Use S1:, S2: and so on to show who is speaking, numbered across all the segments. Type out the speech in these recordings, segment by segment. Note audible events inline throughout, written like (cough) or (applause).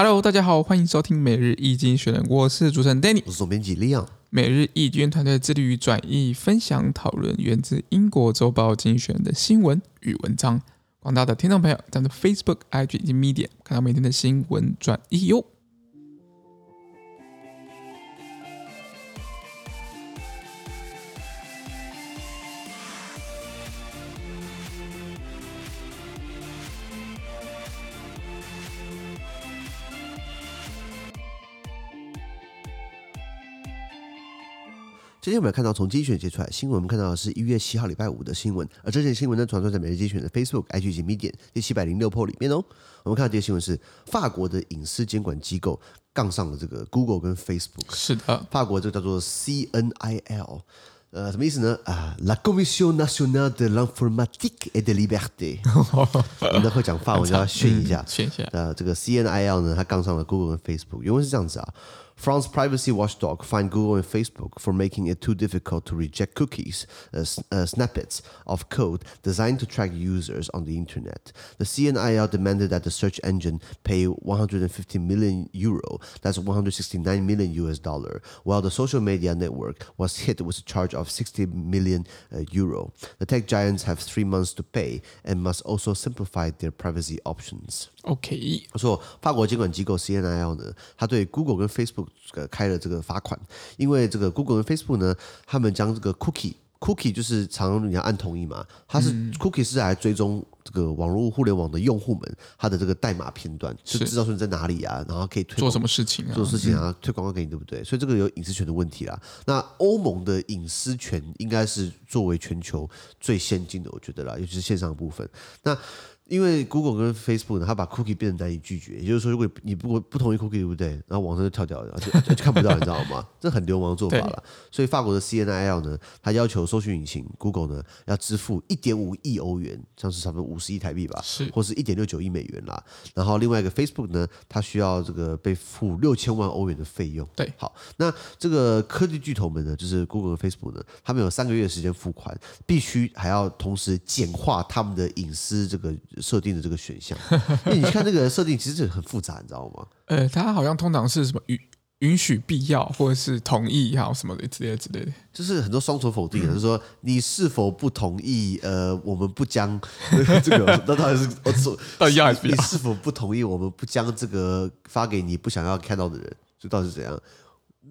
S1: Hello，大家好，欢迎收听每日易经选人，我是主持人 Danny，
S2: 我是总编辑 Leon。
S1: 每日易经团队致力于转译、分享、讨论源自英国周报精选的新闻与文章。广大的听众朋友，在 Facebook、IG 以及 Medium 看到每天的新闻转译哟。
S2: 今天我们看到从精选截出来新闻，我们看到的是一月七号礼拜五的新闻，而这件新闻呢，传送在每日精选的 Facebook、IG 以及 Medium 第七百零六 po 里面哦。我们看到这个新闻是法国的隐私监管机构杠上了这个 Google 跟 Facebook。
S1: 是的，
S2: 法国这个叫做 CNIL，呃，什么意思呢？啊，La Commission Nationale de l'Informatique et de Liberté。(laughs) 我们都会讲法文，就要炫一下，
S1: 炫一下。
S2: 呃，这个 CNIL 呢，它杠上了 Google 跟 Facebook，原文是这样子啊。France privacy watchdog fined Google and Facebook for making it too difficult to reject cookies, uh, uh, snippets of code designed to track users on the internet. The CNIL demanded that the search engine pay 150 million euro, that's 169 million US dollar, while the social media network was hit with a charge of 60 million uh, euro. The tech giants have three months to pay and must also simplify their privacy options.
S1: OK，
S2: 我说法国监管机构 CNIL 呢，它对 Google 跟 Facebook 开了这个罚款，因为这个 Google 跟 Facebook 呢，他们将这个 cookie cookie 就是常常你要按同意嘛，它是 cookie 是来追踪这个网络互联网的用户们，它的这个代码片段，就知道说你在哪里啊，然后可以推
S1: 做什么事情啊，
S2: 做事情啊，推广告给你，对不对？所以这个有隐私权的问题啦。那欧盟的隐私权应该是作为全球最先进的，我觉得啦，尤其是线上的部分。那因为 Google 跟 Facebook 呢，它把 Cookie 变得难以拒绝，也就是说，如果你不不同意 Cookie，对不对？然后网上就跳掉了，就就看不到，你知道吗？这很流氓的做法了。(laughs) 所以法国的 CNIL 呢，它要求搜寻引擎 Google 呢要支付一点五亿欧元，像是差不多五十亿台币吧，是，或是一点六九亿美元啦。然后另外一个 Facebook 呢，它需要这个被付六千万欧元的费用。
S1: 对，
S2: 好，那这个科技巨头们呢，就是 Google 和 Facebook 呢，他们有三个月的时间付款，必须还要同时简化他们的隐私这个。设定的这个选项，因为你看这个设定其实这很复杂，你知道吗？(laughs)
S1: 呃，它好像通常是什么允允许、必要或者是同意哈什么的之类的之类的，
S2: 就是很多双重否定，就是说你是否不同意？呃，我们不将这个，(laughs) 那到底是我说，到底要还是不要？你是否不同意？我们不将这个发给你不想要看到的人，就到底是怎样？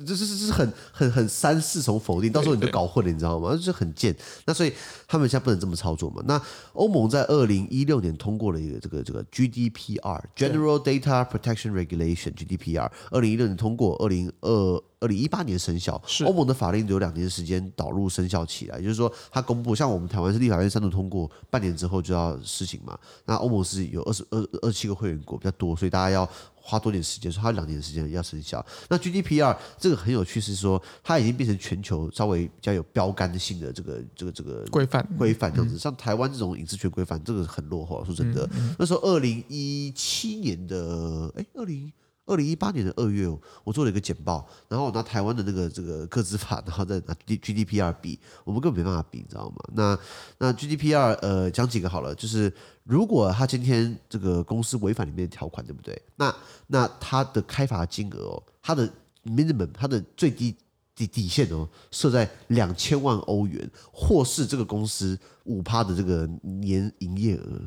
S2: 这这这是很很很三四重否定，到时候你就搞混了，你知道吗？就是很贱。那所以他们现在不能这么操作嘛。那欧盟在二零一六年通过了一个这个这个 GDPR（General Data Protection Regulation，GDPR），二零一六年通过，二零二二零一八年生效。欧盟的法令有两年时间导入生效起来，就是说它公布，像我们台湾是立法院三度通过，半年之后就要施行嘛。那欧盟是有二十二二七个会员国比较多，所以大家要。花多点时间，说它两年时间要生效。那 GDPR 这个很有趣，是说它已经变成全球稍微比较有标杆性的这个这个这个规范规范这样子。像台湾这种隐私权规范，这个很落后。说真的，那时候二零一七年的哎，二零。二零一八年的二月，我做了一个简报，然后我拿台湾的那个这个个资法，(laughs) 然后再拿 GDPR 比，我们根本没办法比，你知道吗？那那 GDPR 呃讲几个好了，就是如果他今天这个公司违反里面的条款，对不对？那那他的开罚金额哦，他的 minimum，他的最低底底线哦，设在两千万欧元，或是这个公司五趴的这个年营业额。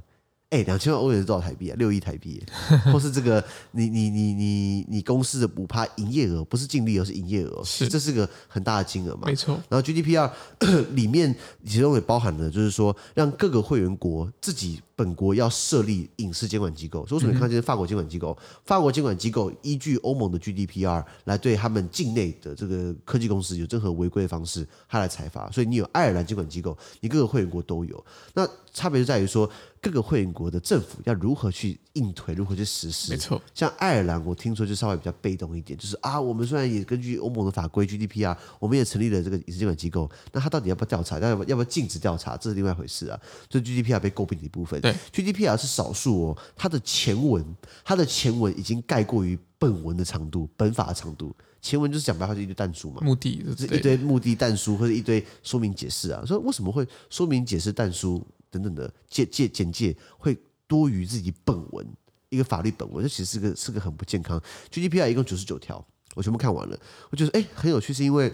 S2: 哎，两千万欧元是多少台币啊？六亿台币，(laughs) 或是这个你你你你你公司的五趴营业额，不是净利额，是营业额，是这是个很大的金额嘛？没错。然后 GDPR (coughs) 里面其中也包含了，就是说让各个会员国自己。本国要设立隐私监管机构，所以为什么你看这些法国监管机构？法国监管机构依据欧盟的 GDPR 来对他们境内的这个科技公司有任何违规的方式，他来裁罚。所以你有爱尔兰监管机构，你各个会员国都有。那差别就在于说，各个会员国的政府要如何去硬推，如何去实施。没错，像爱尔兰，我听说就稍微比较被动一点，就是啊，我们虽然也根据欧盟的法规 GDPR，我们也成立了这个隐私监管机构，那他到底要不要调查？要不要不要禁止调查？这是另外一回事啊。所以 GDPR 被诟病的一部分。GDPR 是少数哦，它的前文，它的前文已经盖过于本文的长度，本法的长度。前文就是讲白话，就一堆弹书嘛，目的就是一堆目的弹书或者一堆说明解释啊。说为什么会说明解释弹书等等的介介简介会多于自己本文？一个法律本文，这其实是个是个很不健康。GDPR 一共九十九条，我全部看完了，我觉得哎很有趣，是因为。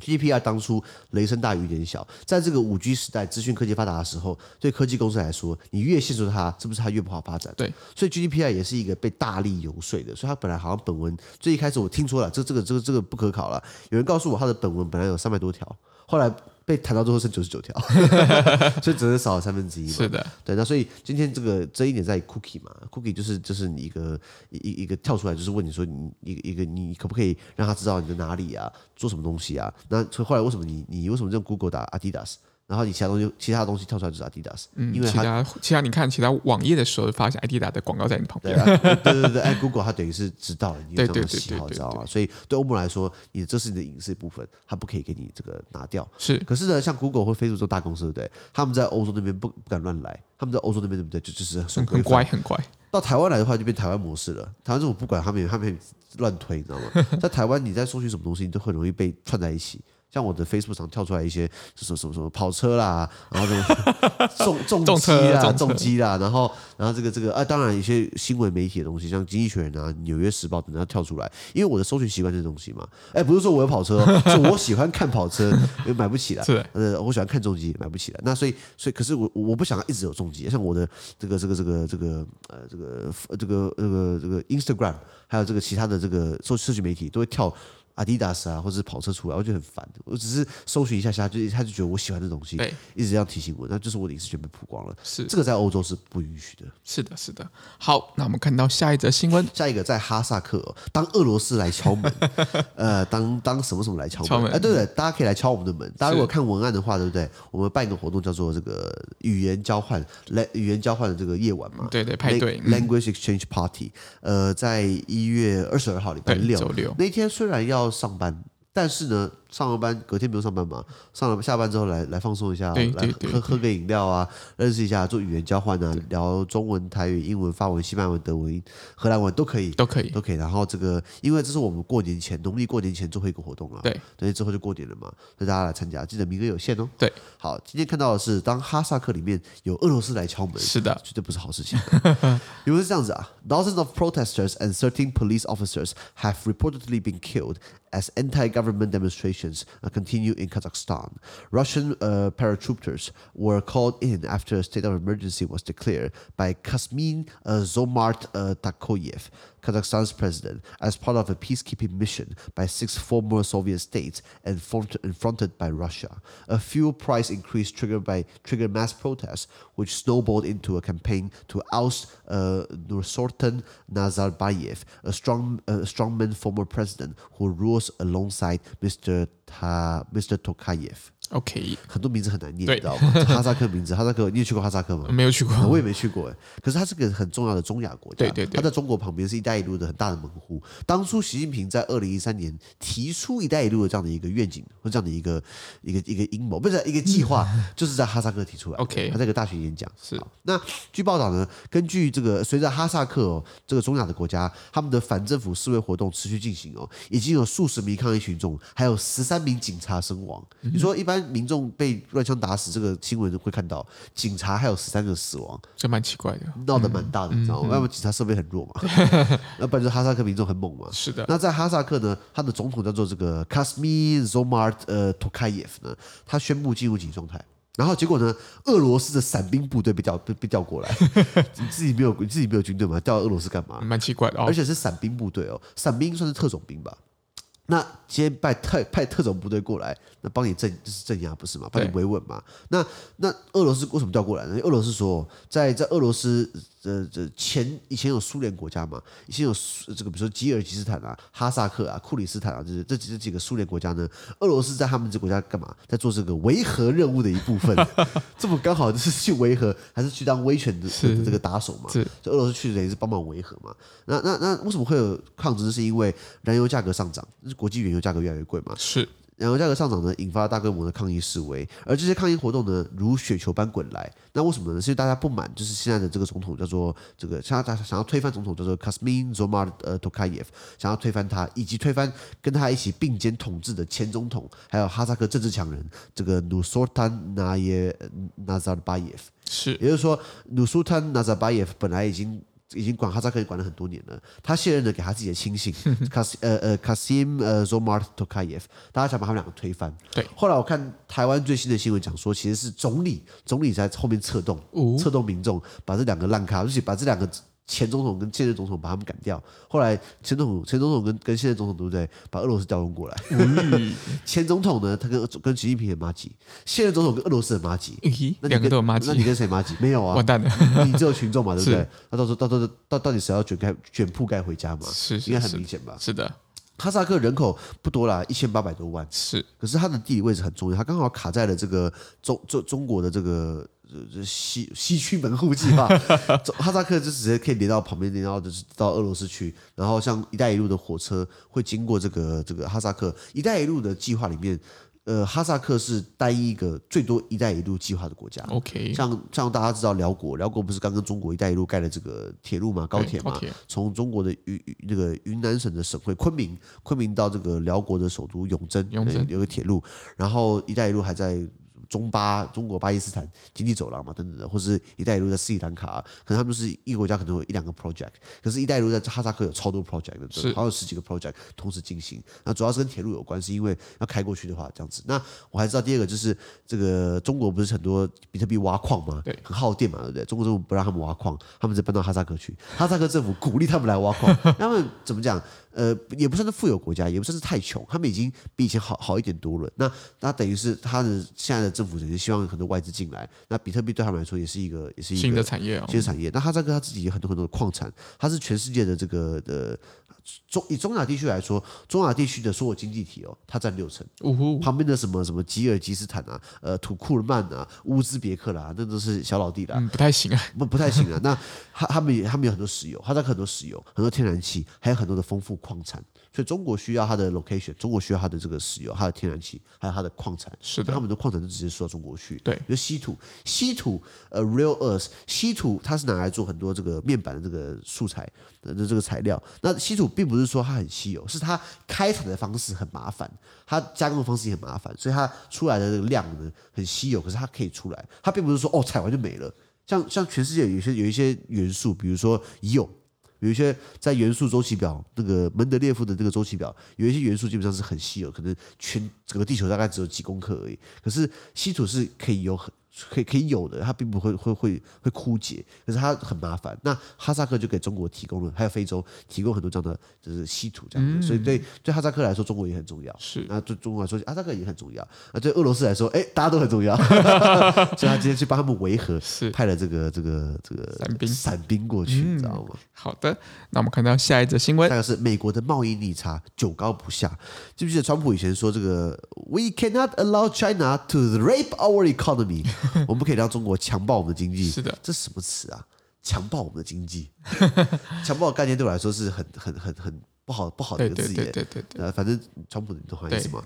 S2: GDPR 当初雷声大雨点小，在这个五 G 时代，资讯科技发达的时候，对科技公司来说，你越限制它，是不是它越不好发展？
S1: 对，
S2: 所以 GDPR 也是一个被大力游说的，所以它本来好像本文最一开始我听说了，这这个这个这个不可考了，有人告诉我它的本文本来有三百多条，后来。被谈到最后剩九十九条，(laughs) 所以只能少了三分之一嘛。
S1: 是的，
S2: 对。那所以今天这个这一点在 cookie 嘛，cookie 就是就是你一个一一个跳出来，就是问你说你一个一个你可不可以让他知道你在哪里啊，做什么东西啊？那所以后来为什么你你为什么用 Google 打 Adidas？然后你其他东西，其他东西跳出来就是 Adidas，
S1: 嗯，
S2: 因为
S1: 其他其他你看其他网页的时候，发现 Adidas 的广告在你旁边。
S2: 对对对，哎，Google 它等于是知道了你有这种喜好，知道吗？所以对欧盟来说，你这是你的隐私部分，它不可以给你这个拿掉。
S1: 是，
S2: 可是呢，像 Google 或 Facebook 这种大公司，对不对？他们在欧洲那边不不敢乱来，他们在欧洲那边对不对？就就是
S1: 很乖很乖。
S2: 到台湾来的话，就变台湾模式了。台湾政府不管他们，他们乱推，你知道吗？(laughs) 在台湾，你在搜寻什么东西，你都很容易被串在一起。像我的 Facebook 上跳出来一些什么什么什么跑车啦，然后什么 (laughs) 重重机啦、重机啦，然后然后这个这个啊，当然一些新闻媒体的东西，像经济学人啊、纽约时报等等跳出来，因为我的搜寻习惯这东西嘛。哎，不是说我有跑车，是我喜欢看跑车，因为买不起来。(laughs)
S1: 是，
S2: 呃，我喜欢看重机，买不起来。那所以所以，可是我我不想一直有重机，像我的这个这个这个这个呃这个这个这个这个 Instagram，还有这个其他的这个社社群媒体都会跳。阿迪达斯啊，或者是跑车出来，我就很烦。我只是搜寻一下下，就他就觉得我喜欢的东西，一直这样提醒我，那就是我的隐私权被曝光了。
S1: 是
S2: 这个在欧洲是不允许的。
S1: 是的，是的。好，那我们看到下一则新闻，
S2: 下一个在哈萨克、哦，当俄罗斯来敲门，(laughs) 呃，当当什么什么来敲门？敲门哎，对对，大家可以来敲我们的门。大家如果看文案的话，对不对？我们办一个活动叫做这个语言交换，来语言交换的这个夜晚嘛。
S1: 对对，派对
S2: Language Exchange Party。呃，在一月二十二号礼拜六那天虽然要要上班。但是呢，上完班隔天不用上班嘛？上了下班之后来来放松一下，来喝喝个饮料啊，认识一下，做语言交换啊，聊中文、台语、英文、法文、西班牙文、德文、荷兰文都可以，
S1: 都可以，
S2: 都可以。然后这个，因为这是我们过年前农历过年前最后一个活动了，
S1: 对，
S2: 等于之后就过年了嘛，所以大家来参加，记得名额有限哦。
S1: 对，
S2: 好，今天看到的是，当哈萨克里面有俄罗斯来敲门，
S1: 是的，
S2: 绝对不是好事情。(laughs) 因为是这样子啊，Dozens of protesters and thirteen police officers have reportedly been killed. As anti-government demonstrations continue in Kazakhstan, Russian uh, paratroopers were called in after a state of emergency was declared by Kasmin uh, Zomart uh, Takoyev, Kazakhstan's president, as part of a peacekeeping mission by six former Soviet states and fronted by Russia. A fuel price increase triggered by triggered mass protests, which snowballed into a campaign to oust uh, Nursultan Nazarbayev, a strong a strongman former president who rules alongside Mr. Ta, Mr. Tokayev.
S1: OK，
S2: 很多名字很难念，你知道吗？(laughs) 哈萨克名字，哈萨克，你有去过哈萨克吗？
S1: 没有去过，
S2: 我也没去过。哎，可是它是个很重要的中亚国家，
S1: 对对对，
S2: 它在中国旁边，是一带一路的很大的门户。当初习近平在二零一三年提出一带一路的这样的一个愿景或这样的一个一个一个阴谋，不是一个计划，(laughs) 就是在哈萨克提出来。OK，他在一个大学演讲。是。那据报道呢，根据这个，随着哈萨克哦，这个中亚的国家，他们的反政府示威活动持续进行哦，已经有数十名抗议群众，还有十三名警察身亡。你说一般民众被乱枪打死，这个新闻会看到警察还有十三个死亡，
S1: 这蛮奇怪的，
S2: 闹得蛮大的，你知道吗？要么警察设备很弱嘛，要不然就哈萨克民众很猛嘛。
S1: 是的。
S2: 那在哈萨克呢，他的总统叫做这个 Kasmir Zomart 呃 Tokayev 呢，他宣布进入紧急状态。然后结果呢，俄罗斯的伞兵部队被调被被调过来，你 (laughs) 自己没有你自己没有军队吗？调俄罗斯干嘛？
S1: 蛮奇怪的，
S2: 而且是伞兵部队哦，伞兵算是特种兵吧。那今天派特派特种部队过来，那帮你镇就是镇压不是吗？帮你维稳嘛。那那俄罗斯为什么调过来呢？俄罗斯说，在在俄罗斯呃这前以前有苏联国家嘛，以前有这个比如说吉尔吉斯坦啊、哈萨克啊、库里斯坦啊，这这这几个苏联国家呢，俄罗斯在他们这国家干嘛？在做这个维和任务的一部分。(laughs) 这么刚好就是去维和，还是去当威权的这个打手嘛？是，就俄罗斯去等于是帮忙维和嘛。那那那为什么会有抗争？是因为燃油价格上涨。国际原油价格越来越贵嘛？是，燃油价格上涨呢，引发了大规模的抗议示威，而这些抗议活动呢，如雪球般滚来。那为什么呢？是因为大家不满，就是现在的这个总统叫做这个，想他想要推翻总统叫做 Kasmin Zomart 呃 Tokayev，想要推翻他，以及推翻跟他一起并肩统治的前总统，还有哈萨克政治强人这个 Nursultan Nazarbayev。是，也就是说，Nursultan Nazarbayev 本来已经。已经管哈萨克管了很多年了。他卸任了，给他自己的亲信 (laughs) 卡西呃呃卡西姆呃 Zomart Tokayev，大家想把他们两个推翻。
S1: 对，
S2: 后来我看台湾最新的新闻讲说，其实是总理总理在后面策动，策动民众把这两个烂咖，而且把这两个。前总统跟现任总统把他们赶掉，后来前总统前总统跟跟现任总统对不对？把俄罗斯调用过来。嗯、(laughs) 前总统呢，他跟跟习近平的麻吉，现任总统跟俄罗斯的麻吉。那两个都有麻吉，那你跟谁麻吉？没有啊，
S1: 完蛋了。
S2: 你只有群众嘛，(laughs) 对不对？那到时候到到到到到底谁要卷盖卷铺盖回家嘛？
S1: 是，是，
S2: 应该很明显吧？
S1: 是的。
S2: 哈萨克人口不多啦，一千八百多万。
S1: 是，
S2: 可是它的地理位置很重要，它刚好卡在了这个中中中国的这个。这西西区门户计划，哈萨克就直接可以连到旁边，连到就是到俄罗斯去。然后像“一带一路”的火车会经过这个这个哈萨克。“一带一路”的计划里面，呃，哈萨克是单一一个最多“一带一路”计划的国家。
S1: OK，
S2: 像像大家知道寮国，寮国不是刚跟中国“一带一路”盖了这个铁路嘛，高铁嘛，从中国的云那个云南省的省会昆明，昆明到这个寮国的首都永珍，永珍有个铁路。然后“一带一路”还在。中巴、中国巴基斯坦经济走廊嘛，等等的，或是一带一路在斯里兰卡，可能他们是一个国家，可能有一两个 project。可是，一带一路在哈萨克有超多 project 好有十几个 project 同时进行。那主要是跟铁路有关，是因为要开过去的话，这样子。那我还知道第二个就是这个中国不是很多比特币挖矿嘛，对，很耗电嘛，对不对？中国政府不让他们挖矿，他们就搬到哈萨克去。哈萨克政府鼓励他们来挖矿，(laughs) 他们怎么讲？呃，也不算是富有国家，也不算是太穷，他们已经比以前好好一点多了。那那等于是他的现在的政府也是希望很多外资进来。那比特币对他们来说也是一个，也是一个
S1: 新的产业哦，
S2: 新的产业。那哈萨克他自己有很多很多的矿产，他是全世界的这个的。中以中亚地区来说，中亚地区的所有经济体哦，它占六成。哦、旁边的什么什么吉尔吉斯坦啊，呃，土库尔曼啊，乌兹别克啦，那都是小老弟啦，
S1: 嗯、不太行啊，(laughs)
S2: 不不太行啊。那他他们也他们有很多石油，他在很多石油，很多天然气，还有很多的丰富矿产。所以中国需要它的 location，中国需要它的这个石油、它的天然气，还有它的矿产。
S1: 是的，
S2: 他们的矿产就直接输到中国去。
S1: 对，
S2: 比如稀土，稀土呃 real earth，稀土它是拿来做很多这个面板的这个素材的这个材料。那稀土并不是说它很稀有，是它开采的方式很麻烦，它加工的方式也很麻烦，所以它出来的这个量呢很稀有，可是它可以出来。它并不是说哦采完就没了。像像全世界有些有一些元素，比如说铀。有一些在元素周期表，那个门德列夫的这个周期表，有一些元素基本上是很稀有，可能全整个地球大概只有几公克而已。可是稀土是可以有很。可以可以有的，它并不会会会会枯竭，可是它很麻烦。那哈萨克就给中国提供了，还有非洲提供很多这样的就是稀土这样子，嗯、所以对对哈萨克来说，中国也很重要。
S1: 是，
S2: 那对中国来说，哈萨克也很重要。那对俄罗斯来说，哎，大家都很重要。(laughs) 所以他今天去帮他们维和，是派了这个这个这个
S1: 伞兵
S2: 伞兵过去，你知道吗？
S1: 好的，那我们看到下一则新闻，
S2: 那个是美国的贸易逆差久高不下。记不记得川普以前说这个？We cannot allow China to rape our economy。(laughs) 我们不可以让中国强暴我们的经济。
S1: 是的，
S2: 这什么词啊？强暴我们的经济，(laughs) 强暴的概念对我来说是很很很很不好不好的一个字眼。对对对对，呃，反正川普你懂意思吗？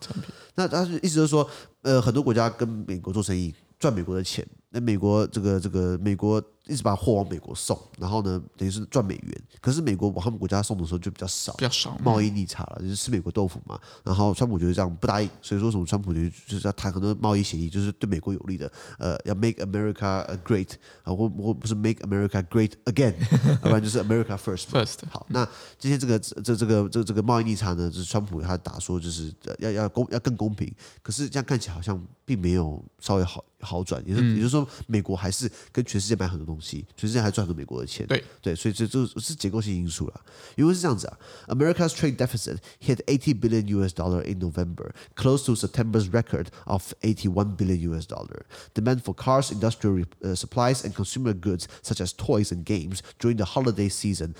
S2: 那他意思就是说，呃，很多国家跟美国做生意，赚美国的钱。那美国这个这个美国。一直把货往美国送，然后呢，等于是赚美元。可是美国往他们国家送的时候就比较少，
S1: 比较少，
S2: 贸易逆差了，就是吃美国豆腐嘛。然后川普就是这样不答应，所以说什么川普就就是要谈很多贸易协议，就是对美国有利的。呃，要 make America great 啊，或或不是 make America great again，(laughs) 要不然就是 America first。
S1: First。
S2: 好，那今天这个这这个这这个贸易逆差呢，就是川普他打说就是要要公要更公平。可是这样看起来好像并没有稍微好好转，也是也就是说美国还是跟全世界买很多东西，全世界还赚很多美国的钱。
S1: 对
S2: 对，所以这这是结构性因素了。因为是这样子啊，America's trade deficit hit 80 billion US dollar in November, close to September's record of 81 billion US dollar. Demand for cars, industrial supplies, and consumer goods such as toys and games during the holiday season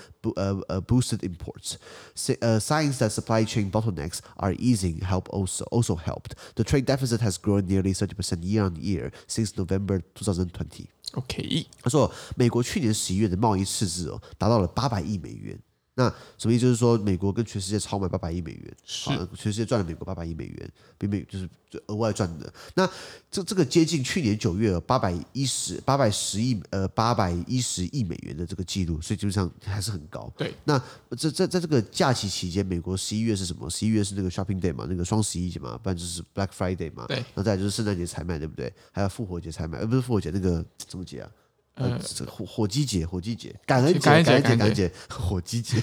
S2: boosted imports. Signs that supply chain bottlenecks are easing help also also helped. The trade deficit has grown nearly 30% year on year since November 2020.
S1: OK，
S2: 他说美国去年十一月的贸易赤字哦，达到了八百亿美元。那什么意思？就是说美国跟全世界超买八百亿美元，
S1: 是
S2: 全世界赚了美国八百亿美元，比美就是额外赚的。那这这个接近去年九月八百一十八百十亿呃八百一十亿美元的这个记录，所以基本上还是很高。
S1: 对，
S2: 那这在在这个假期期间，美国十一月是什么？十一月是那个 Shopping Day 嘛，那个双十一节嘛，不然就是 Black Friday 嘛。
S1: 对，
S2: 那再就是圣诞节才卖，对不对？还有复活节才卖，呃不是复活节那个什么节啊？呃，火火鸡节，火鸡节，感恩节，感恩节，感恩节，(laughs) 火鸡节。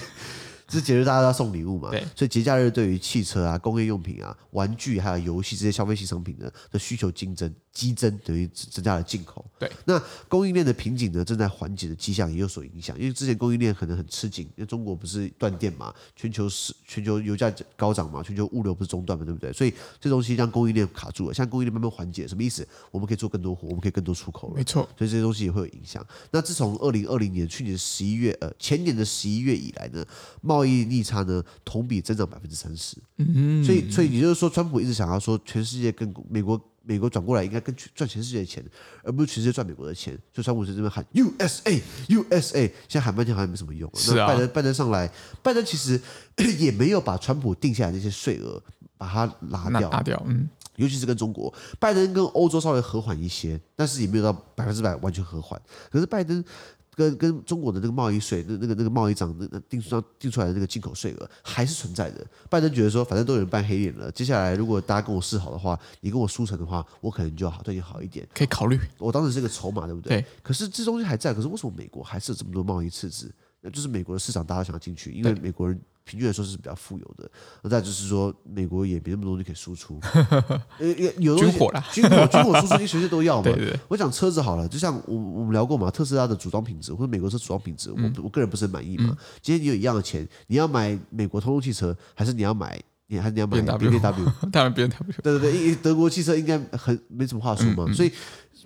S2: 这节日大家都要送礼物嘛，对所以节假日对于汽车啊、工业用品啊、玩具还有游戏这些消费性商品呢的需求竞争。激增等于增加了进口，
S1: 对，
S2: 那供应链的瓶颈呢，正在缓解的迹象也有所影响，因为之前供应链可能很吃紧，因为中国不是断电嘛，全球是全球油价高涨嘛，全球物流不是中断嘛，对不对？所以这东西让供应链卡住了，现在供应链慢慢缓解，什么意思？我们可以做更多活，我们可以更多出口了，
S1: 没错，
S2: 所以这些东西也会有影响。那自从二零二零年去年十一月呃前年的十一月以来呢，贸易逆差呢同比增长百分之三十，嗯，所以所以也就是说，川普一直想要说全世界跟美国。美国转过来应该跟赚全世界的钱，而不是全世界赚美国的钱。所以川普在这边喊 USA USA，现在喊半天好像没什么用。
S1: 是啊，
S2: 拜登拜登上来，拜登其实也没有把川普定下来那些税额把它拿掉，
S1: 拿掉。嗯，
S2: 尤其是跟中国，拜登跟欧洲稍微和缓一些，但是也没有到百分之百完全和缓。可是拜登。跟跟中国的那个贸易税，那那个那个贸易账，那那定出定出来的那个进口税额还是存在的。拜登觉得说，反正都有人扮黑脸了，接下来如果大家跟我示好的话，你跟我输成的话，我可能就好对你好一点，
S1: 可以考虑。
S2: 我当时是个筹码，对不对？
S1: 对。
S2: 可是这东西还在，可是为什么美国还是有这么多贸易赤字？那就是美国的市场大家想要进去，因为美国人。平均来说是比较富有的，那再就是说，美国也没那么多东西可以输出，(laughs) 呃，有
S1: 军火啦，
S2: 军火，军火输出，你随时都要嘛。(laughs)
S1: 对对对，
S2: 我讲车子好了，就像我我们聊过嘛，特斯拉的组装品质或者美国车组装品质，我我个人不是很满意嘛。今天你有一样的钱，你要买美国通用汽车，还是你要买你还是你要买 BMW？(laughs)
S1: 当然 BMW。
S2: 对对对，因为德国汽车应该很没什么话说嘛，所以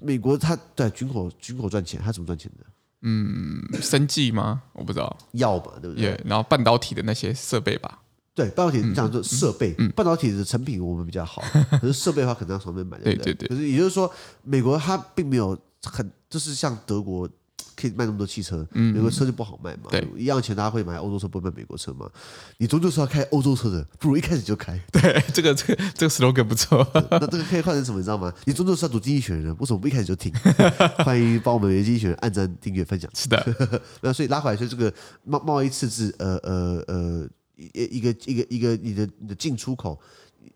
S2: 美国它对军火军火赚钱，它怎么赚钱的？
S1: 嗯，生计吗？我不知道，
S2: 药吧，对不对？Yeah,
S1: 然后半导体的那些设备吧。
S2: 对，半导体你讲说设备，嗯嗯、半导体的成品我们比较好，(laughs) 可是设备的话可能要从那边买，对不对？对对对。可是也就是说，美国它并没有很，就是像德国。可以卖那么多汽车，美国车就不好卖嘛？对，一样钱大家会买欧洲车，不会买美国车嘛？你终究是要开欧洲车的，不如一开始就开。
S1: 对，(laughs) 这个这个这个 slogan 不错。
S2: 那这个可以换成什么？你知道吗？你终究是要读经济学人，为什么不一开始就听？(laughs) (laughs) 欢迎帮我们的经济学人按赞、订阅、分享。
S1: 是的，
S2: 那所以拉回来说，这个贸贸易赤字，呃呃呃，一一个一个一个你的你的进出口，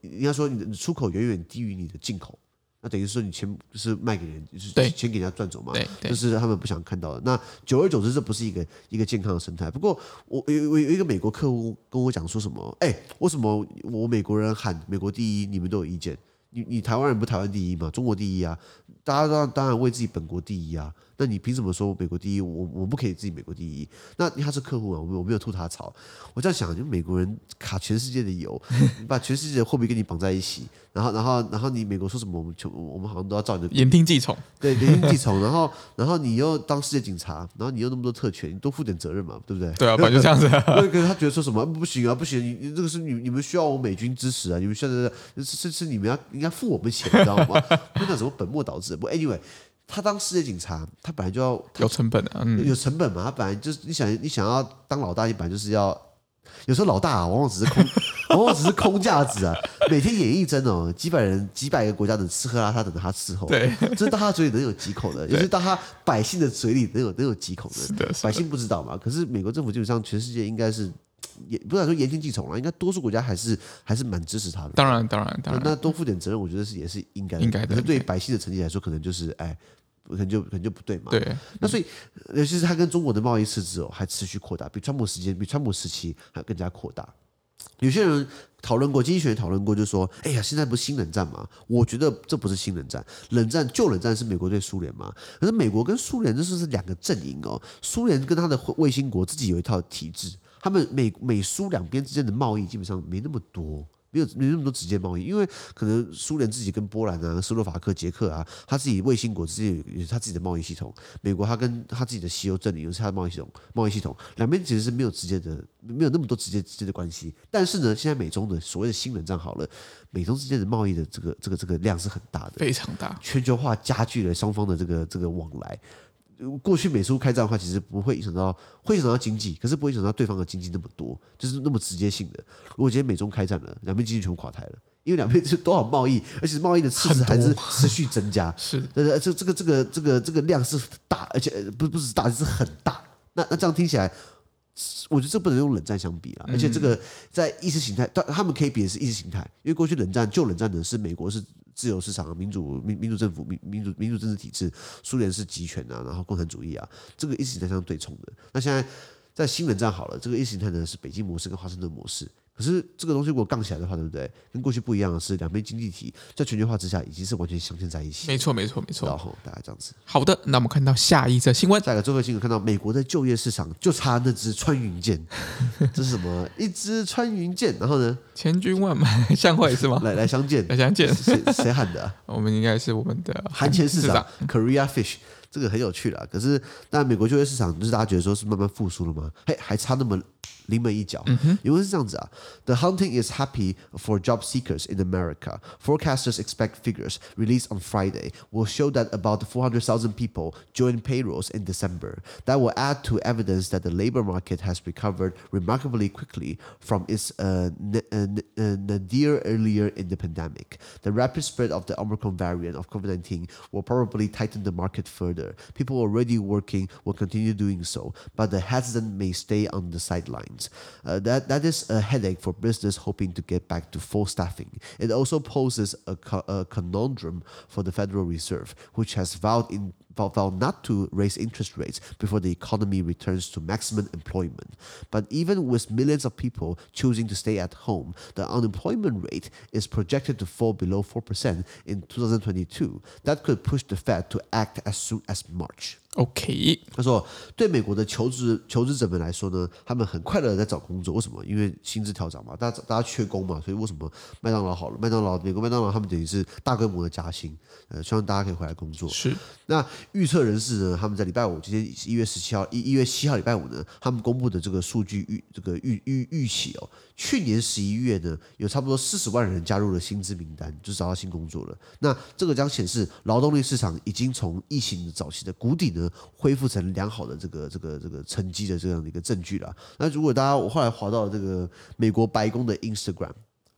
S2: 应该说你的出口远远低于你的进口。那等于说你钱是卖给人，就是钱给人家赚走嘛，这是他们不想看到的。那久而久之，这不是一个一个健康的生态。不过我有有有一个美国客户跟我讲说什么？哎，为什么我美国人喊美国第一，你们都有意见？你你台湾人不台湾第一嘛？中国第一啊！大家当当然为自己本国第一啊。那你凭什么说美国第一？我我不可以自己美国第一？那他是客户啊，我没我没有吐他槽。我这样想，就美国人卡全世界的油，(laughs) 你把全世界的货币跟你绑在一起，然后然后然后你美国说什么，我们就我们好像都要照你的
S1: 言听计从。
S2: 对，言听计从。然后然后你又当世界警察，然后你又那么多特权，你多负点责任嘛，对不对？
S1: 对啊，反正就这样子。(laughs)
S2: 那个他觉得说什么不行啊，不行，你你这个是你你们需要我美军支持啊，你们现在是是是你们要应该付我们钱，你知道吗？不 (laughs) 那什么本末倒置。不，anyway。他当世界警察，他本来就要
S1: 有成本啊，嗯、
S2: 有成本嘛。他本来就是你想你想要当老大，你本来就是要有时候老大啊，往往只是空，(laughs) 往往只是空架子啊。每天演一真哦，几百人、几百个国家的吃喝拉撒等着他伺候。对，这到他嘴里能有几口的？也是到他百姓的嘴里能有能有几口的？是的，百姓不知道嘛。可是美国政府基本上全世界应该是也不敢说言听计从了，应该多数国家还是还是蛮支持他的。
S1: 当然，当然，当然，
S2: 那多负点责任，我觉得是也是应该的。应该的。可是对百姓的成绩来说，可能就是哎。可能就可能就不对嘛。
S1: 对，
S2: 那所以尤其是他跟中国的贸易赤字哦，还持续扩大，比川普时间比川普时期还更加扩大。有些人讨论过，经济学人讨论过，就说：“哎呀，现在不是新冷战吗？”我觉得这不是新冷战，冷战旧冷战是美国对苏联嘛。可是美国跟苏联这是是两个阵营哦。苏联跟他的卫星国自己有一套体制，他们美美苏两边之间的贸易基本上没那么多。没有没那么多直接贸易，因为可能苏联自己跟波兰啊、斯洛伐克、捷克啊，他自己卫星国之间有他自己的贸易系统。美国他跟他自己的西欧阵营有他的贸易系统，贸易系统两边其实是没有直接的，没有那么多直接直接的关系。但是呢，现在美中的所谓的新冷战好了，美中之间的贸易的这个这个这个量是很大的，
S1: 非常大，
S2: 全球化加剧了双方的这个这个往来。过去美苏开战的话，其实不会影响到，会影响到经济，可是不会影响到对方的经济那么多，就是那么直接性的。如果今天美中开战了，两边经济全部垮台了，因为两边是多少贸易，而且贸易的赤字还是持续增加，(laughs) 是，对对，这这个这个这个这个量是大，而且不不是大，是很大。那那这样听起来。我觉得这不能用冷战相比啊，而且这个在意识形态，他他们可以比的是意识形态，因为过去冷战旧冷战的是美国是自由市场、民主民民主政府、民民主民主政治体制，苏联是集权啊，然后共产主义啊，这个意识形态上对冲的。那现在在新冷战好了，这个意识形态呢是北京模式跟华盛顿模式。可是这个东西如果杠起来的话，对不对？跟过去不一样的是，两边经济体在全球化之下已经是完全镶嵌在一起。
S1: 没错，没错，没错。
S2: 然后大概这样子。
S1: 好的，那我们看到下一则新闻。
S2: 下一个最后新闻看到美国的就业市场就差那只穿云箭，(laughs) 这是什么？一支穿云箭。然后呢？
S1: 千军万马相会是吗？(laughs)
S2: 来来相见，
S1: 来相见。
S2: 谁谁喊的、啊？(laughs)
S1: 我们应该是我们的
S2: 韩前市长 Korea Fish。这个很有趣啦。可是，但美国就业市场就是大家觉得说是慢慢复苏了吗？嘿，还差那么 临门一脚。因为是这样子啊，The hunting is happy for job seekers in America. Forecasters expect figures released on Friday will show that about 400,000 people joined payrolls in December. That will add to evidence that the labor market has recovered remarkably quickly from its uh, nadir earlier in the pandemic. The rapid spread of the Omicron variant of COVID-19 will probably tighten the market further. People already working will continue doing so, but the hesitant may stay on the sidelines. Uh, that, that is a headache for business hoping to get back to full staffing. It also poses a, co- a conundrum for the Federal Reserve, which has vowed in vowed not to raise interest rates before the economy returns to maximum employment. But even with millions of people choosing to stay at home, the unemployment rate is projected to fall below 4% in 2022. That could push the Fed to act as soon as March.
S1: OK，
S2: 他说，对美国的求职求职者们来说呢，他们很快乐的在找工作。为什么？因为薪资调涨嘛，大家大家缺工嘛，所以为什么麦当劳好了？麦当劳美国麦当劳他们等于是大规模的加薪，呃，希望大家可以回来工作。
S1: 是。
S2: 那 预测人士呢，他们在礼拜五，今天一月十七号，一一月七号礼拜五呢，他们公布的这个数据预这个预预预期哦，去年十一月呢，有差不多四十万人加入了薪资名单，就找到新工作了。那这个将显示劳动力市场已经从疫情早期的谷底呢。恢复成良好的这个这个这个成绩的这样的一个证据了。那如果大家我后来滑到这个美国白宫的 Instagram，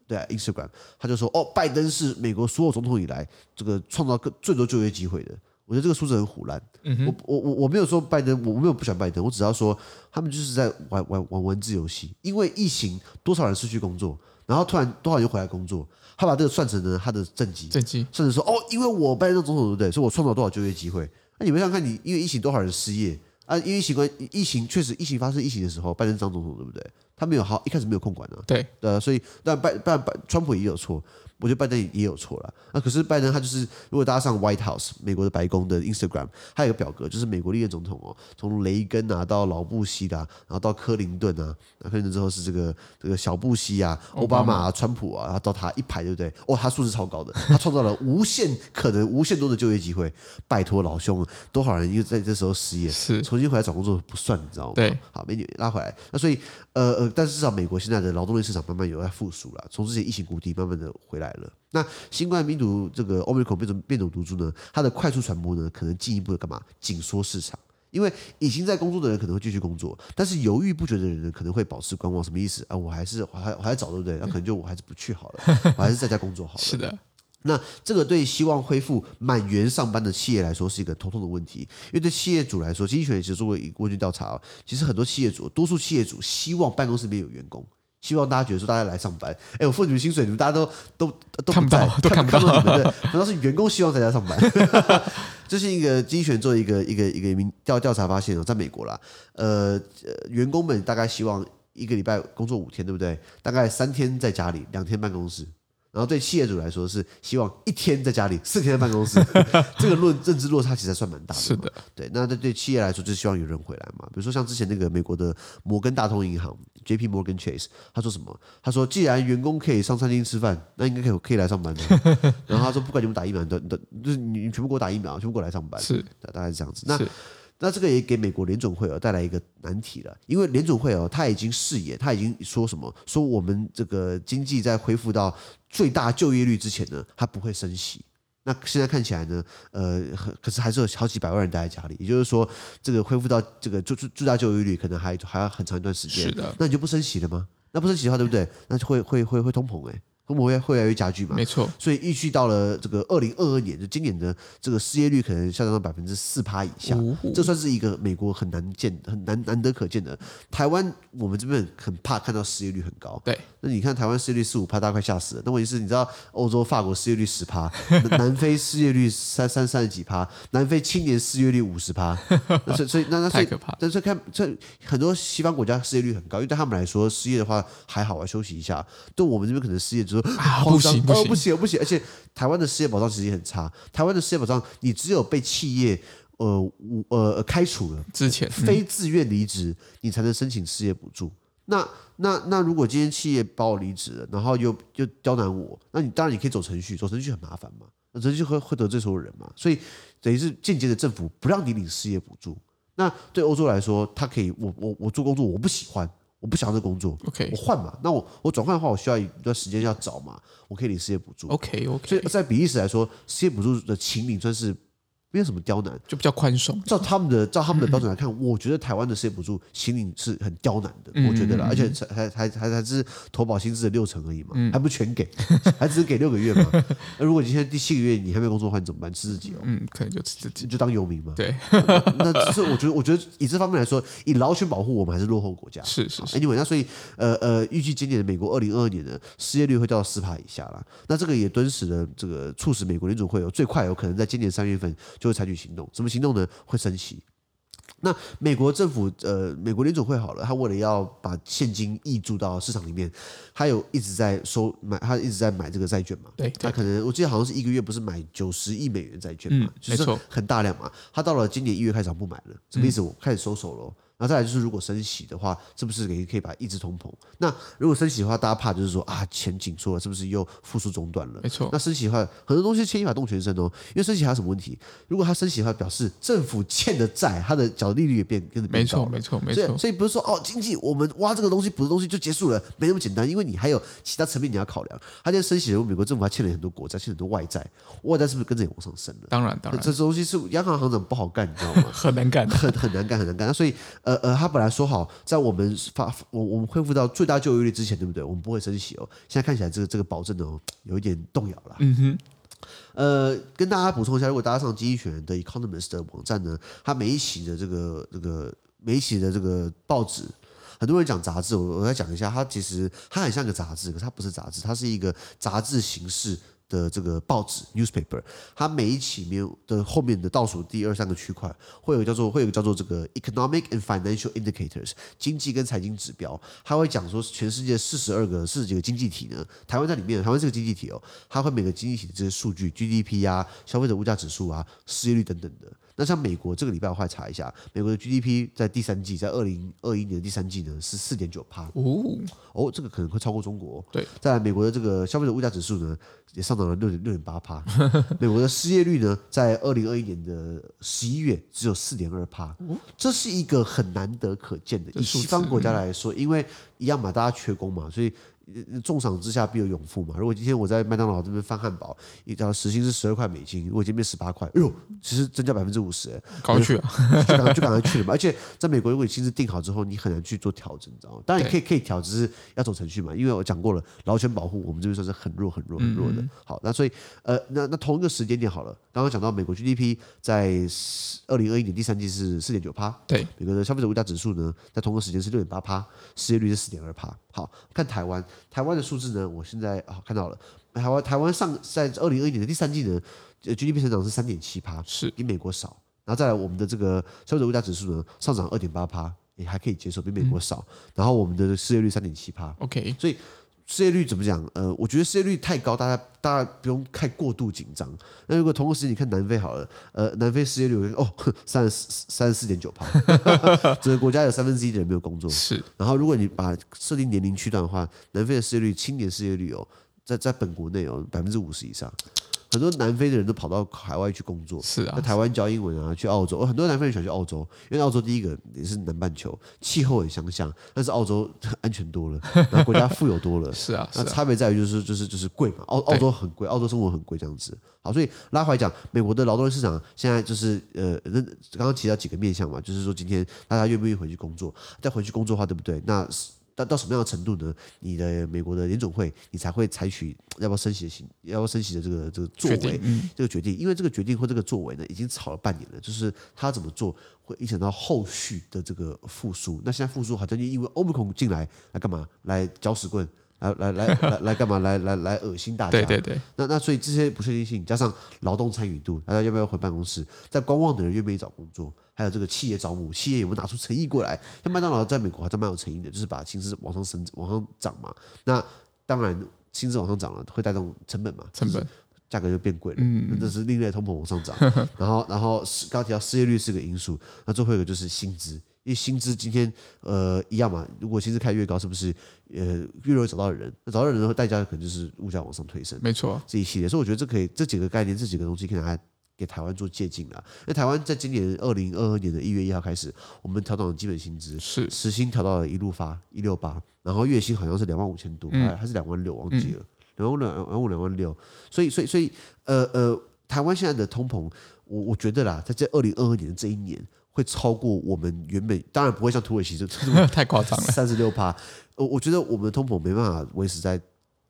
S2: 对啊，Instagram，他就说哦，拜登是美国所有总统以来这个创造更最多就业机会的。我觉得这个数字很唬烂。我我我我没有说拜登，我没有不喜欢拜登，我只要说他们就是在玩玩玩文字游戏。因为疫情，多少人失去工作，然后突然多少人又回来工作，他把这个算成了他的政绩，
S1: 政绩，
S2: 甚至说哦，因为我拜登总统对不对？所以我创造多少就业机会。那、啊、你们想看，你因为疫情多少人失业啊？因为疫情关疫情确实疫情发生疫情的时候，拜登当总统对不对？他没有好一开始没有控管的、啊。
S1: 对，
S2: 呃，所以但拜但拜川普也有错。我觉得拜登也有错了，那可是拜登他就是，如果大家上 White House 美国的白宫的 Instagram，他有一个表格，就是美国历任总统哦，从雷根啊到老布希的，然后到克林顿啊，克林顿之后是这个这个小布希啊，奥巴马啊，川普啊，然后到他一排，对不对？哦，他数字超高的，他创造了无限可能、无限多的就业机会。拜托老兄，多少人因为在这时候失业，是重新回来找工作不算，你知道吗？
S1: 对，
S2: 好，美女拉回来。那所以呃呃，但是至少美国现在的劳动力市场慢慢有在复苏了，从之前疫情谷底慢慢的回来了。那新冠病毒这个 Omicron 变种变种毒株呢，它的快速传播呢，可能进一步的干嘛？紧缩市场，因为已经在工作的人可能会继续工作，但是犹豫不决的人呢，可能会保持观望。什么意思啊？我还是我还我还早，对不对？那可能就我还是不去好了，我还是在家工作好了。(laughs)
S1: 是的。
S2: 那这个对希望恢复满员上班的企业来说是一个头痛的问题，因为对企业主来说，经济学也其实做过一个问卷调查，其实很多企业主，多数企业主希望办公室里面有员工。希望大家觉得说大家来上班，哎，我付你们薪水，你们大家都都都
S1: 看不到，都看不到，
S2: 对不到你们。(laughs) 反倒是员工希望在家上班，(laughs) 这是一个经济学做一个一个一个民调调查发现哦，在美国啦，呃，员工们大概希望一个礼拜工作五天，对不对？大概三天在家里，两天办公室。然后对企业主来说是希望一天在家里，四天在办公室，(laughs) 这个论认知落差其实还算蛮大的。
S1: 是的，
S2: 对。那对对企业来说，就是希望有人回来嘛。比如说像之前那个美国的摩根大通银行 （J.P. Morgan Chase），他说什么？他说既然员工可以上餐厅吃饭，那应该可以可以来上班的。(laughs) 然后他说不管你们打疫苗，都都就是你全部给我打疫苗，全部过来上班。
S1: 是，
S2: 大概是这样子。那。那这个也给美国联总会哦带来一个难题了，因为联总会哦他已经誓言，他已经说什么？说我们这个经济在恢复到最大就业率之前呢，它不会升息。那现在看起来呢，呃，可是还是有好几百万人待在家里，也就是说，这个恢复到这个最最最大就业率，可能还还要很长一段时间。
S1: 是的，
S2: 那你就不升息了吗？那不升息的话，对不对？那就会会会会通膨哎。通膨会会越来越加剧嘛。
S1: 没错。
S2: 所以预计到了这个二零二二年，就今年的这个失业率可能下降到百分之四趴以下，哦、这算是一个美国很难见、很难难得可见的。台湾我们这边很怕看到失业率很高。
S1: 对。
S2: 那你看台湾失业率四五趴，大家快吓死了。那问题是，你知道欧洲法国失业率十趴，南 (laughs) 非失业率三三三十几趴，南非青年失业率五十趴。所以所以那那太可怕。但是看这很多西方国家失业率很高，因为对他们来说失业的话还好啊，休息一下。对我们这边可能失业之后
S1: 啊不行不行、
S2: 哦、不行不行，而且台湾的失业保障其实也很差。台湾的失业保障，你只有被企业呃呃开除了
S1: 之前、嗯、
S2: 非自愿离职，你才能申请失业补助。那那那如果今天企业把我离职了，然后又又刁难我，那你当然你可以走程序，走程序很麻烦嘛，那程序会会得罪所有人嘛，所以等于是间接的政府不让你领失业补助。那对欧洲来说，他可以我我我做工作我不喜欢，我不想要这工作
S1: ，OK，
S2: 我换嘛。那我我转换的话，我需要一段时间要找嘛，我可以领失业补助
S1: ，OK OK。
S2: 所以在比利时来说，失业补助的秦岭算是。没有什么刁难，
S1: 就比较宽松。
S2: 照他们的照他们的标准来看，嗯、我觉得台湾的失业补助请领是很刁难的，嗯、我觉得啦，而且还还还还是投保薪资的六成而已嘛，嗯、还不全给，还只是给六个月嘛。(laughs) 那如果今天第七个月你还没有工作的话，你怎么办？吃自己哦，
S1: 嗯，可能就吃自己，
S2: 就当游民嘛。
S1: 对，(laughs)
S2: 那只是我觉得，我觉得以这方面来说，以劳权保护，我们还是落后国家。
S1: 是是是。
S2: Anyway，那所以呃呃，预计今年的美国二零二二年的失业率会掉到四趴以下了。那这个也敦实的这个促使美国联准会有最快有可能在今年三月份就会采取行动。什么行动呢？会升息。那美国政府，呃，美国联总会好了，他为了要把现金溢注到市场里面，他有一直在收买，他一直在买这个债券嘛。
S1: 对，
S2: 他可能我记得好像是一个月不是买九十亿美元债券嘛，
S1: 嗯，没错，
S2: 很大量嘛。他到了今年一月开始不买了，什么意思？我开始收手了。然后再来就是，如果升息的话，是不是可以可以把抑制通膨？那如果升息的话，大家怕就是说啊，钱紧缩了，是不是又复苏中断了？
S1: 没错。
S2: 那升息的话，很多东西牵一发动全身哦。因为升息还有什么问题？如果它升息的话，表示政府欠的债，它的缴的利率也变跟着变高了。
S1: 没错，没错，没错。
S2: 所以不是说哦，经济我们挖这个东西补的东西就结束了，没那么简单。因为你还有其他层面你要考量。它现在升息了，美国政府还欠了很多国债，欠很多外债，外债是不是跟着也往上升了？
S1: 当然，当然。
S2: 这东西是央行行长不好干，你知道吗？(laughs)
S1: 很难干，
S2: 很很难干，很难干。那所以呃呃，他本来说。好，在我们发我我们恢复到最大就业率之前，对不对？我们不会升息哦。现在看起来，这个这个保证哦，有一点动摇了。
S1: 嗯哼。
S2: 呃，跟大家补充一下，如果大家上经济学人的 Economist 的网站呢，它每一期的这个这个每一期的这个报纸，很多人讲杂志，我我再讲一下，它其实它很像个杂志，可是它不是杂志，它是一个杂志形式。的这个报纸 newspaper，它每一期面的后面的倒数第二三个区块，会有叫做会有叫做这个 economic and financial indicators 经济跟财经指标，它会讲说全世界四十二个四十几个经济体呢，台湾在里面，台湾是个经济体哦，它会每个经济体的这些数据 GDP 啊、消费者物价指数啊、失业率等等的。那像美国这个礼拜我还查一下，美国的 GDP 在第三季，在二零二一年的第三季呢是四点九趴
S1: 哦
S2: 哦，这个可能会超过中
S1: 国。
S2: 对，在美国的这个消费者物价指数呢也上涨了六点六点八趴。美国的失业率呢在二零二一年的十一月只有四点二趴，这是一个很难得可见的。以西方国家来说，因为一样嘛，大家缺工嘛，所以。重赏之下必有勇夫嘛。如果今天我在麦当劳这边翻汉堡，一条时薪是十二块美金，如果今天变十八块，哎呦，其实增加百分之五十，哎，
S1: 赶快去啊，
S2: 就赶就赶快去了嘛。而且在美国，如果你薪资定好之后，你很难去做调整，你知道吗？当然可以可以调，只是要走程序嘛。因为我讲过了，劳权保护我们这边算是很弱很弱很弱的。好，那所以呃，那那同一个时间点好了，刚刚讲到美国 GDP 在二零二一年第三季是四点九趴，
S1: 对，
S2: 美国的消费者物价指数呢，在同个时间是六点八趴，失业率是四点二趴。好，看台湾，台湾的数字呢，我现在啊看到了，台湾台湾上在二零二一年的第三季呢，GDP 成长是三点七趴，
S1: 是
S2: 比美国少。然后再来我们的这个消费者物价指数呢，上涨二点八趴，也还可以接受，比美国少。嗯、然后我们的失业率三点七趴
S1: ，OK，
S2: 所以。失业率怎么讲？呃，我觉得失业率太高，大家大家不用太过度紧张。那如果同时你看南非好了，呃，南非失业率哦 (laughs) 三十三十四点九趴，整个国家有三分之一的人没有工作。
S1: 是。
S2: 然后如果你把设定年龄区段的话，南非的失业率青年失业率哦，在在本国内哦百分之五十以上。很多南非的人都跑到海外去工作，
S1: 是啊，
S2: 在台湾教英文啊，去澳洲。很多南非人喜欢去澳洲，因为澳洲第一个也是南半球，气候很相像，但是澳洲 (laughs) 安全多了，然后国家富有多了。(laughs)
S1: 是啊，
S2: 那差别在于就是就是就是贵嘛，澳澳洲很贵，澳洲生活很贵这样子。好，所以拉回来讲，美国的劳动力市场现在就是呃，那刚刚提到几个面向嘛，就是说今天大家愿不愿意回去工作，再回去工作的话，对不对？那到到什么样的程度呢？你的美国的联总会，你才会采取要不要升息的行，要不要升息的这个这个作为，嗯、这个决定，因为这个决定或这个作为呢，已经吵了半年了，就是他怎么做会影响到后续的这个复苏。那现在复苏好像就因为欧美孔进来来干嘛？来搅屎棍。来来来来来干嘛？来来来恶心大家！
S1: 对对对。
S2: 那那所以这些不确定性加上劳动参与度，大家要不要回办公室？在观望的人愿不愿意找工作？还有这个企业招募，企业有没有拿出诚意过来？像麦当劳在美国还是蛮有诚意的，就是把薪资往上升、往上涨嘛。那当然薪资往上涨了，会带动成本嘛？
S1: 成本
S2: 价格就变贵了。嗯嗯。这是另类通膨往上涨。然后然后刚提到失业率是个因素，那最后一个就是薪资。因为薪资今天呃一样嘛，如果薪资开越高，是不是呃越容易找到人？那找到人的代价可能就是物价往上推升。
S1: 没错，
S2: 这一系列，所以我觉得这可以这几个概念，这几个东西可以拿来给台湾做借鉴了。那台湾在今年二零二二年的一月一号开始，我们调整了基本薪资，
S1: 是
S2: 时薪调到了一路发一六八，然后月薪好像是两万五千多，还还是两万六，忘记了，两万两两万五两万六。所以所以所以呃呃，台湾现在的通膨，我我觉得啦，在这二零二二年的这一年。会超过我们原本，当然不会像土耳其这这么 (laughs)
S1: 太夸张了，
S2: 三十六趴。我我觉得我们的通膨没办法维持在。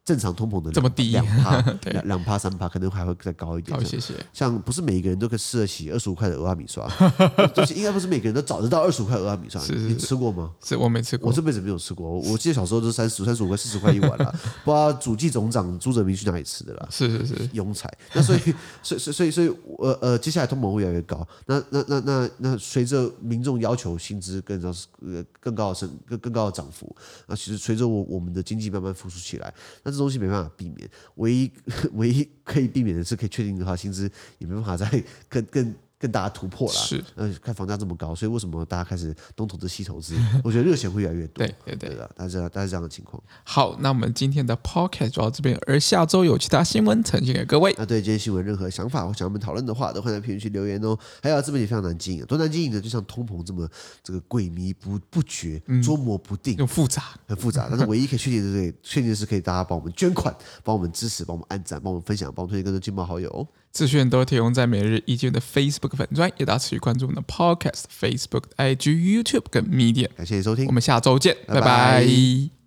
S2: 正常通膨的
S1: 这么低，
S2: 两趴，(laughs) 两两趴三趴，可能还会再高一点。
S1: 好，谢谢。
S2: 像不是每一个人都可以吃得起二十五块的俄阿米刷，(laughs) 就是应该不是每个人都找得到二十五块俄阿米刷。你吃过吗？
S1: 是我没吃过，
S2: 我这辈子没有吃过。我记得小时候都是三十、三十五块、四十块一碗了。(laughs) 不知道主计总长朱泽民去哪里吃的了？
S1: 是是是，
S2: 庸才。那所以，所以，所以，所以，呃呃，接下来通膨会越来越高。那那那那那，随着民众要求薪资更高，呃更高的升更更高的涨幅，那其实随着我我们的经济慢慢复苏起来，那这东西没办法避免。唯一 (laughs) 唯一可以避免的是，可以确定的话，薪资也没办法再更更。更大的突破了，
S1: 是，
S2: 呃，看房价这么高，所以为什么大家开始东投资西投资？(laughs) 我觉得热钱会越来越多，
S1: 对
S2: 对的，大家大概是这样的情况。
S1: 好，那我们今天的 podcast 就到这边，而下周有其他新闻呈现给各位。
S2: 那对今天新闻任何想法或想我们讨论的话，都欢迎在评论区留言哦。还有，这边也非常难经营，多难经营呢？就像通膨这么这个诡秘不不绝、捉摸不定，
S1: 又、嗯、复杂，
S2: 很复杂。(laughs) 但是唯一可以确定的是，确定是可以大家帮我们捐款，帮我们支持，帮我们按赞，帮我们分享，帮我们推荐更多亲朋好友哦。
S1: 资讯都提供在每日一经的 Facebook 粉专，也大家持续关注我们的 Podcast、Facebook、IG、YouTube 跟 Media。
S2: 感谢收听，
S1: 我们下周见，拜拜。拜拜。